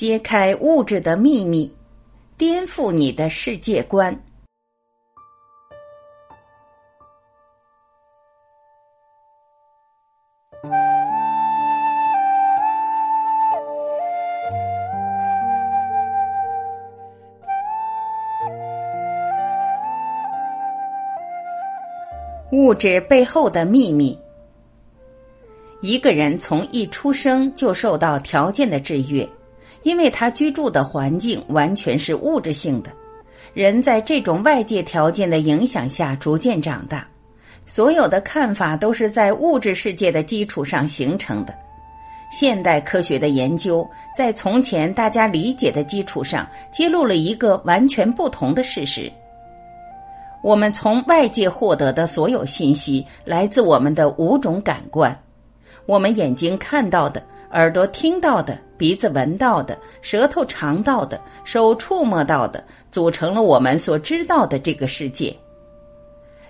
揭开物质的秘密，颠覆你的世界观。物质背后的秘密。一个人从一出生就受到条件的制约，因为他居住的环境完全是物质性的。人在这种外界条件的影响下逐渐长大，所有的看法都是在物质世界的基础上形成的。现代科学的研究在从前大家理解的基础上，揭露了一个完全不同的事实。我们从外界获得的所有信息来自我们的五种感官：我们眼睛看到的、耳朵听到的、鼻子闻到的、舌头尝到的、手触摸到的，组成了我们所知道的这个世界。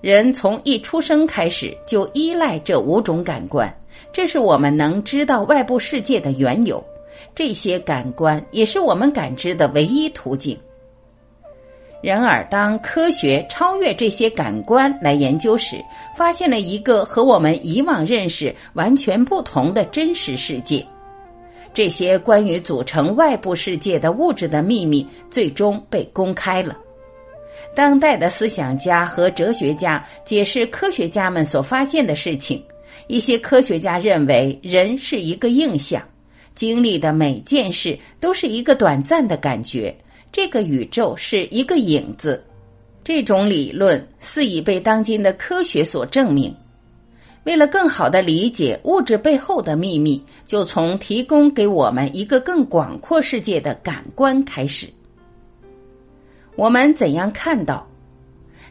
人从一出生开始就依赖这五种感官，这是我们能知道外部世界的缘由。这些感官也是我们感知的唯一途径。然而，当科学超越这些感官来研究时，发现了一个和我们以往认识完全不同的真实世界。这些关于组成外部世界的物质的秘密最终被公开了。当代的思想家和哲学家解释科学家们所发现的事情。一些科学家认为，人是一个印象，经历的每件事都是一个短暂的感觉。这个宇宙是一个影子，这种理论似已被当今的科学所证明。为了更好的理解物质背后的秘密，就从提供给我们一个更广阔世界的感官开始。我们怎样看到、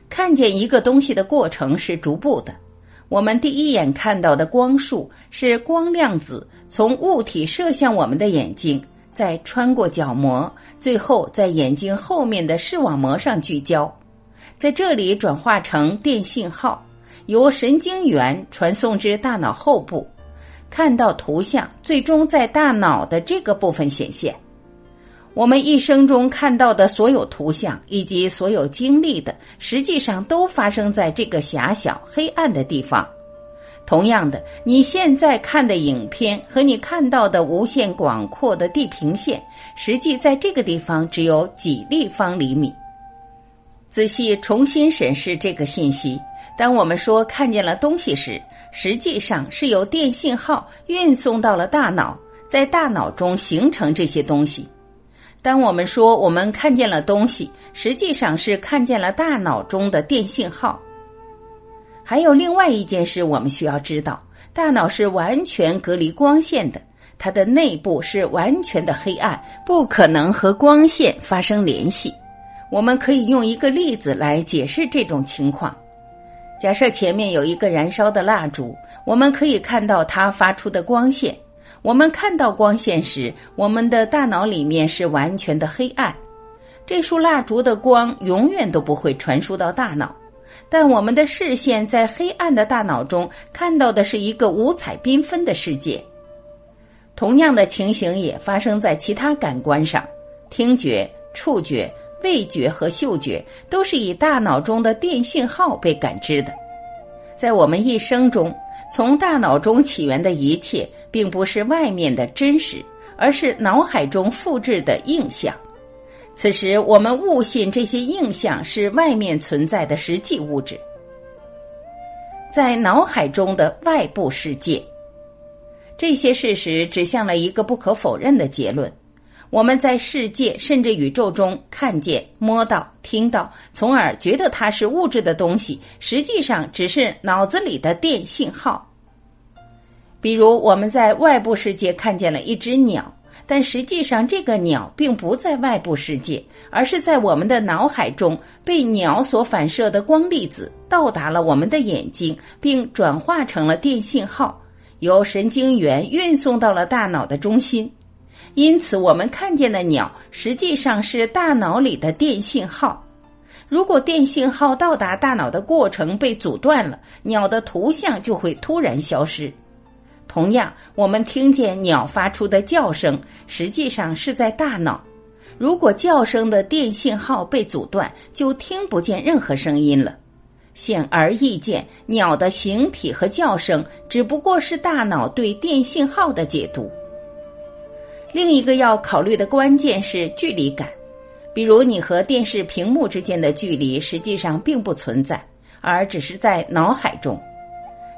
看见一个东西的过程是逐步的。我们第一眼看到的光束是光量子从物体射向我们的眼睛。再穿过角膜，最后在眼睛后面的视网膜上聚焦，在这里转化成电信号，由神经元传送至大脑后部，看到图像，最终在大脑的这个部分显现。我们一生中看到的所有图像以及所有经历的，实际上都发生在这个狭小黑暗的地方。同样的，你现在看的影片和你看到的无限广阔的地平线，实际在这个地方只有几立方厘米。仔细重新审视这个信息，当我们说看见了东西时，实际上是由电信号运送到了大脑，在大脑中形成这些东西。当我们说我们看见了东西，实际上是看见了大脑中的电信号。还有另外一件事，我们需要知道：大脑是完全隔离光线的，它的内部是完全的黑暗，不可能和光线发生联系。我们可以用一个例子来解释这种情况。假设前面有一个燃烧的蜡烛，我们可以看到它发出的光线。我们看到光线时，我们的大脑里面是完全的黑暗，这束蜡烛的光永远都不会传输到大脑。但我们的视线在黑暗的大脑中看到的是一个五彩缤纷的世界。同样的情形也发生在其他感官上，听觉、触觉、味觉和嗅觉都是以大脑中的电信号被感知的。在我们一生中，从大脑中起源的一切，并不是外面的真实，而是脑海中复制的印象。此时，我们误信这些印象是外面存在的实际物质，在脑海中的外部世界。这些事实指向了一个不可否认的结论：我们在世界甚至宇宙中看见、摸到、听到，从而觉得它是物质的东西，实际上只是脑子里的电信号。比如，我们在外部世界看见了一只鸟。但实际上，这个鸟并不在外部世界，而是在我们的脑海中，被鸟所反射的光粒子到达了我们的眼睛，并转化成了电信号，由神经元运送到了大脑的中心。因此，我们看见的鸟实际上是大脑里的电信号。如果电信号到达大脑的过程被阻断了，鸟的图像就会突然消失。同样，我们听见鸟发出的叫声，实际上是在大脑。如果叫声的电信号被阻断，就听不见任何声音了。显而易见，鸟的形体和叫声只不过是大脑对电信号的解读。另一个要考虑的关键是距离感，比如你和电视屏幕之间的距离实际上并不存在，而只是在脑海中。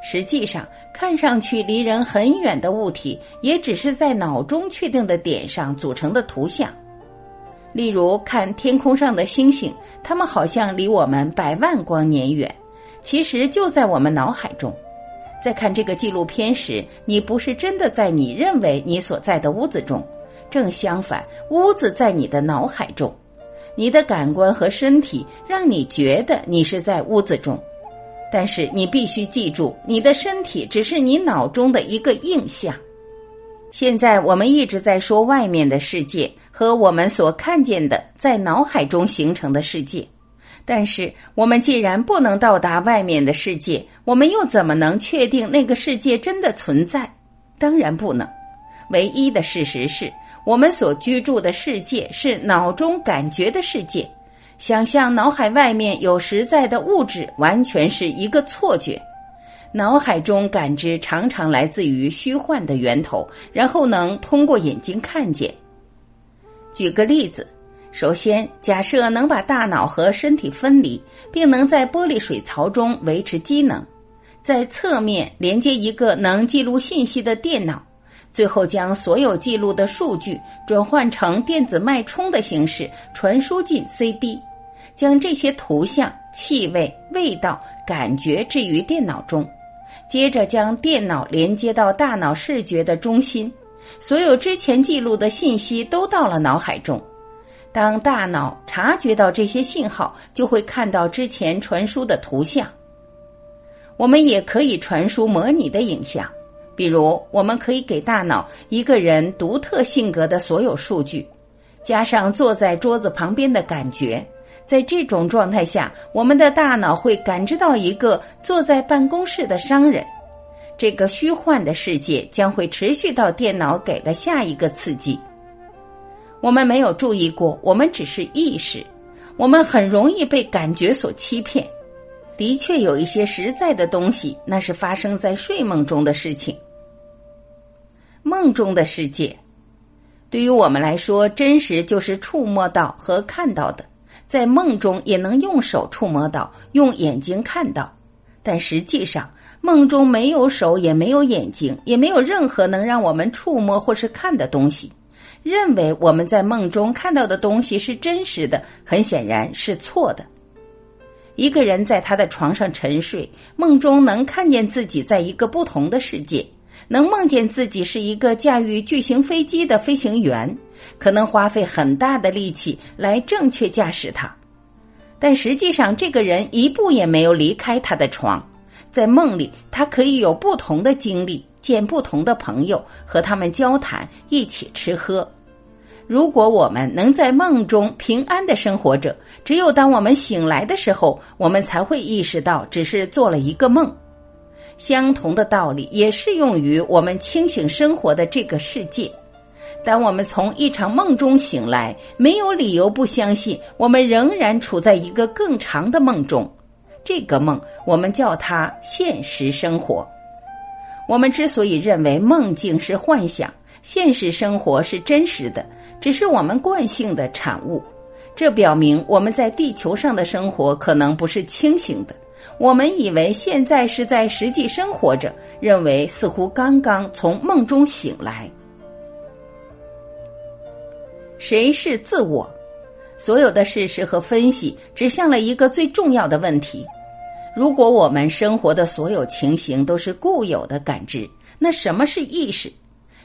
实际上，看上去离人很远的物体，也只是在脑中确定的点上组成的图像。例如，看天空上的星星，它们好像离我们百万光年远，其实就在我们脑海中。在看这个纪录片时，你不是真的在你认为你所在的屋子中，正相反，屋子在你的脑海中，你的感官和身体让你觉得你是在屋子中。但是你必须记住，你的身体只是你脑中的一个印象。现在我们一直在说外面的世界。和我们所看见的在脑海中形成的世界，但是我们既然不能到达外面的世界，我们又怎么能确定那个世界真的存在？当然不能。唯一的事实是我们所居住的世界是脑中感觉的世界。想象脑海外面有实在的物质，完全是一个错觉。脑海中感知常常来自于虚幻的源头，然后能通过眼睛看见。举个例子，首先假设能把大脑和身体分离，并能在玻璃水槽中维持机能，在侧面连接一个能记录信息的电脑，最后将所有记录的数据转换成电子脉冲的形式传输进 CD，将这些图像、气味、味道、感觉置于电脑中，接着将电脑连接到大脑视觉的中心。所有之前记录的信息都到了脑海中。当大脑察觉到这些信号，就会看到之前传输的图像。我们也可以传输模拟的影像，比如我们可以给大脑一个人独特性格的所有数据，加上坐在桌子旁边的感觉。在这种状态下，我们的大脑会感知到一个坐在办公室的商人。这个虚幻的世界将会持续到电脑给的下一个刺激。我们没有注意过，我们只是意识，我们很容易被感觉所欺骗。的确有一些实在的东西，那是发生在睡梦中的事情。梦中的世界，对于我们来说，真实就是触摸到和看到的，在梦中也能用手触摸到，用眼睛看到，但实际上。梦中没有手，也没有眼睛，也没有任何能让我们触摸或是看的东西。认为我们在梦中看到的东西是真实的，很显然是错的。一个人在他的床上沉睡，梦中能看见自己在一个不同的世界，能梦见自己是一个驾驭巨型飞机的飞行员，可能花费很大的力气来正确驾驶它，但实际上这个人一步也没有离开他的床。在梦里，他可以有不同的经历，见不同的朋友，和他们交谈，一起吃喝。如果我们能在梦中平安的生活着，只有当我们醒来的时候，我们才会意识到只是做了一个梦。相同的道理也适用于我们清醒生活的这个世界。当我们从一场梦中醒来，没有理由不相信我们仍然处在一个更长的梦中。这个梦，我们叫它现实生活。我们之所以认为梦境是幻想，现实生活是真实的，只是我们惯性的产物。这表明我们在地球上的生活可能不是清醒的。我们以为现在是在实际生活着，认为似乎刚刚从梦中醒来。谁是自我？所有的事实和分析指向了一个最重要的问题：如果我们生活的所有情形都是固有的感知，那什么是意识？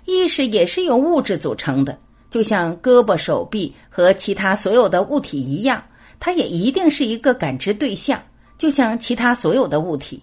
意识也是由物质组成的，就像胳膊、手臂和其他所有的物体一样，它也一定是一个感知对象，就像其他所有的物体。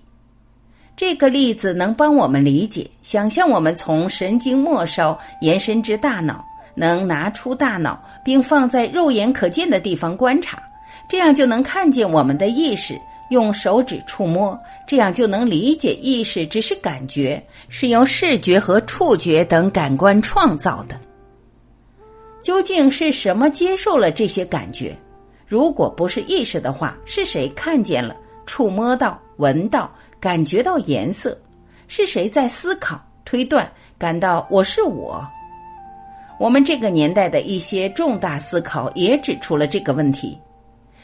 这个例子能帮我们理解：想象我们从神经末梢延伸至大脑。能拿出大脑，并放在肉眼可见的地方观察，这样就能看见我们的意识用手指触摸，这样就能理解意识只是感觉，是由视觉和触觉等感官创造的。究竟是什么接受了这些感觉？如果不是意识的话，是谁看见了、触摸到、闻到、感觉到颜色？是谁在思考、推断、感到我是我？我们这个年代的一些重大思考也指出了这个问题：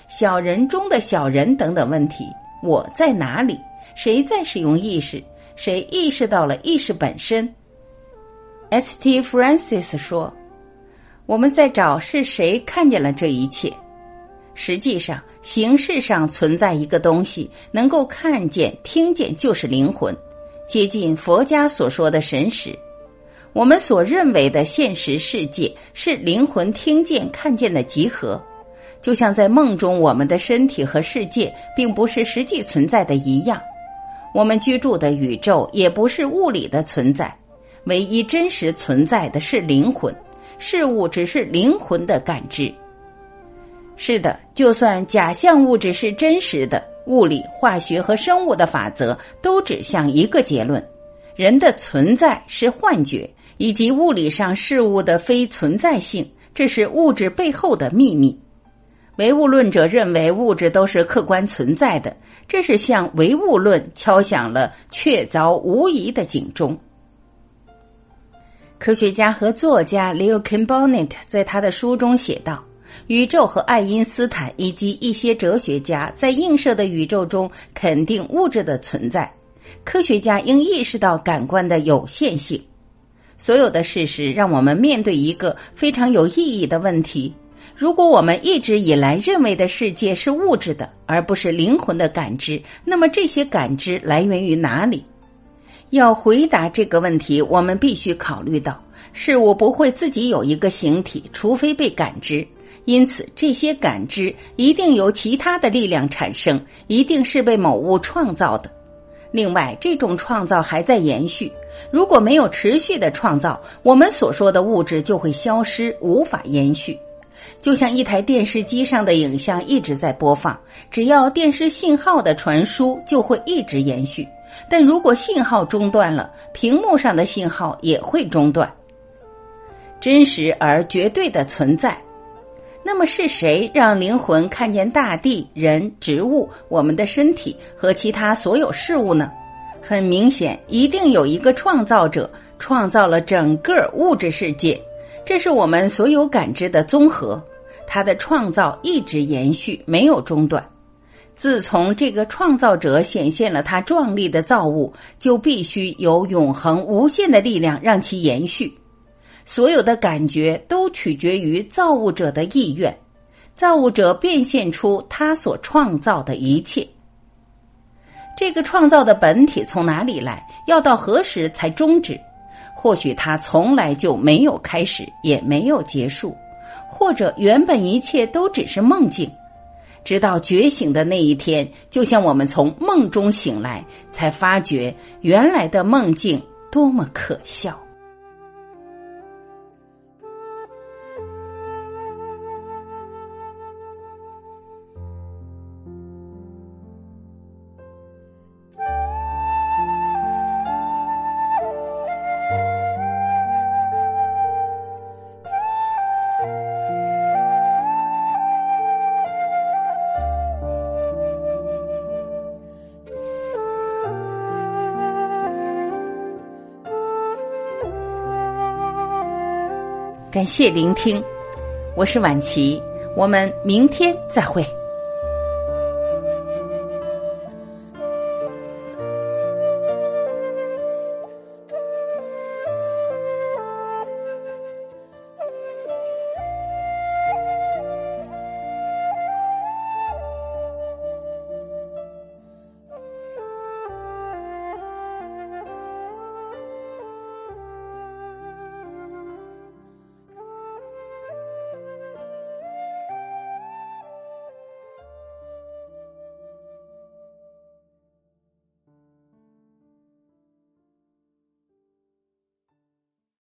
小人中的小人等等问题。我在哪里？谁在使用意识？谁意识到了意识本身？S. T. Francis 说。我们在找是谁看见了这一切。实际上，形式上存在一个东西，能够看见、听见，就是灵魂，接近佛家所说的神识。我们所认为的现实世界是灵魂听见、看见的集合，就像在梦中，我们的身体和世界并不是实际存在的一样。我们居住的宇宙也不是物理的存在，唯一真实存在的是灵魂。事物只是灵魂的感知。是的，就算假象物质是真实的，物理、化学和生物的法则都指向一个结论：人的存在是幻觉，以及物理上事物的非存在性，这是物质背后的秘密。唯物论者认为物质都是客观存在的，这是向唯物论敲响了确凿无疑的警钟。科学家和作家 Leo Kimbonnet 在他的书中写道：“宇宙和爱因斯坦以及一些哲学家在映射的宇宙中肯定物质的存在。科学家应意识到感官的有限性。所有的事实让我们面对一个非常有意义的问题：如果我们一直以来认为的世界是物质的，而不是灵魂的感知，那么这些感知来源于哪里？”要回答这个问题，我们必须考虑到事物不会自己有一个形体，除非被感知。因此，这些感知一定由其他的力量产生，一定是被某物创造的。另外，这种创造还在延续。如果没有持续的创造，我们所说的物质就会消失，无法延续。就像一台电视机上的影像一直在播放，只要电视信号的传输，就会一直延续。但如果信号中断了，屏幕上的信号也会中断。真实而绝对的存在，那么是谁让灵魂看见大地、人、植物、我们的身体和其他所有事物呢？很明显，一定有一个创造者创造了整个物质世界，这是我们所有感知的综合。它的创造一直延续，没有中断。自从这个创造者显现了他壮丽的造物，就必须有永恒无限的力量让其延续。所有的感觉都取决于造物者的意愿，造物者变现出他所创造的一切。这个创造的本体从哪里来？要到何时才终止？或许他从来就没有开始，也没有结束，或者原本一切都只是梦境。直到觉醒的那一天，就像我们从梦中醒来，才发觉原来的梦境多么可笑。感谢聆听，我是晚琪，我们明天再会。